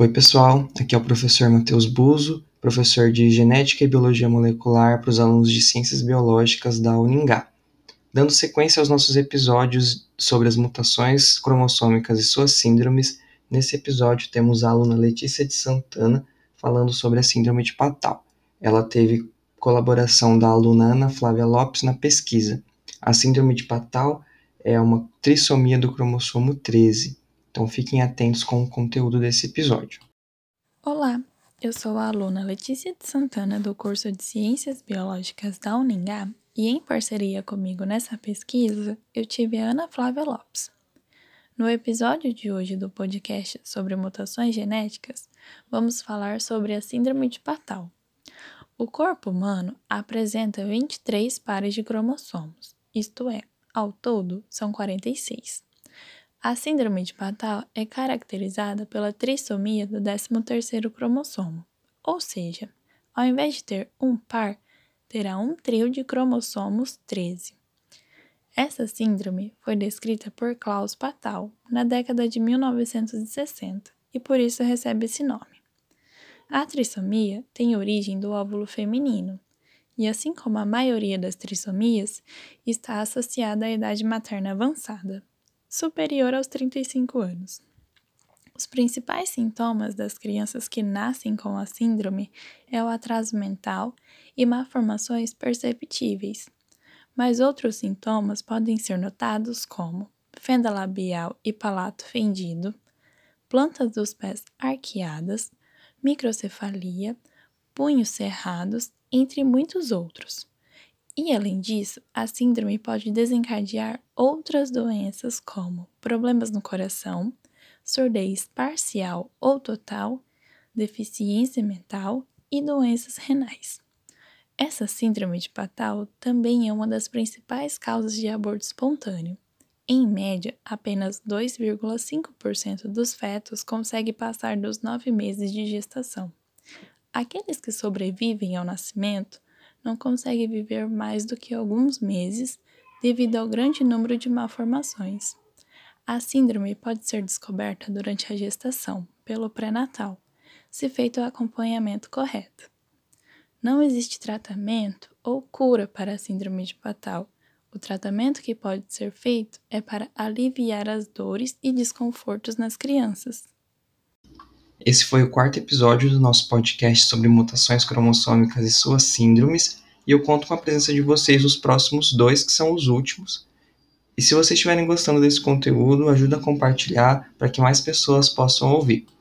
Oi, pessoal. Aqui é o professor Matheus Buzo, professor de Genética e Biologia Molecular para os alunos de Ciências Biológicas da Uningá. Dando sequência aos nossos episódios sobre as mutações cromossômicas e suas síndromes, nesse episódio temos a aluna Letícia de Santana falando sobre a síndrome de Patal. Ela teve colaboração da aluna Ana Flávia Lopes na pesquisa. A síndrome de Patal é uma trissomia do cromossomo 13. Então fiquem atentos com o conteúdo desse episódio. Olá, eu sou a aluna Letícia de Santana do curso de Ciências Biológicas da Uningá e em parceria comigo nessa pesquisa eu tive a Ana Flávia Lopes. No episódio de hoje do podcast sobre mutações genéticas, vamos falar sobre a síndrome de Patal. O corpo humano apresenta 23 pares de cromossomos, isto é, ao todo são 46. A síndrome de Patal é caracterizada pela trissomia do 13º cromossomo, ou seja, ao invés de ter um par, terá um trio de cromossomos 13. Essa síndrome foi descrita por Klaus Patal na década de 1960 e por isso recebe esse nome. A trissomia tem origem do óvulo feminino e, assim como a maioria das trissomias, está associada à idade materna avançada, superior aos 35 anos. Os principais sintomas das crianças que nascem com a síndrome é o atraso mental e malformações perceptíveis, mas outros sintomas podem ser notados como fenda labial e palato fendido, plantas dos pés arqueadas, microcefalia, punhos cerrados, entre muitos outros. E além disso, a síndrome pode desencadear outras doenças como problemas no coração, surdez parcial ou total, deficiência mental e doenças renais. Essa síndrome de Patal também é uma das principais causas de aborto espontâneo. Em média, apenas 2,5% dos fetos consegue passar dos nove meses de gestação. Aqueles que sobrevivem ao nascimento não conseguem viver mais do que alguns meses devido ao grande número de malformações. A síndrome pode ser descoberta durante a gestação, pelo pré-natal, se feito o acompanhamento correto. Não existe tratamento ou cura para a síndrome de Patal, o tratamento que pode ser feito é para aliviar as dores e desconfortos nas crianças. Esse foi o quarto episódio do nosso podcast sobre mutações cromossômicas e suas síndromes, e eu conto com a presença de vocês nos próximos dois, que são os últimos. E se vocês estiverem gostando desse conteúdo, ajuda a compartilhar para que mais pessoas possam ouvir.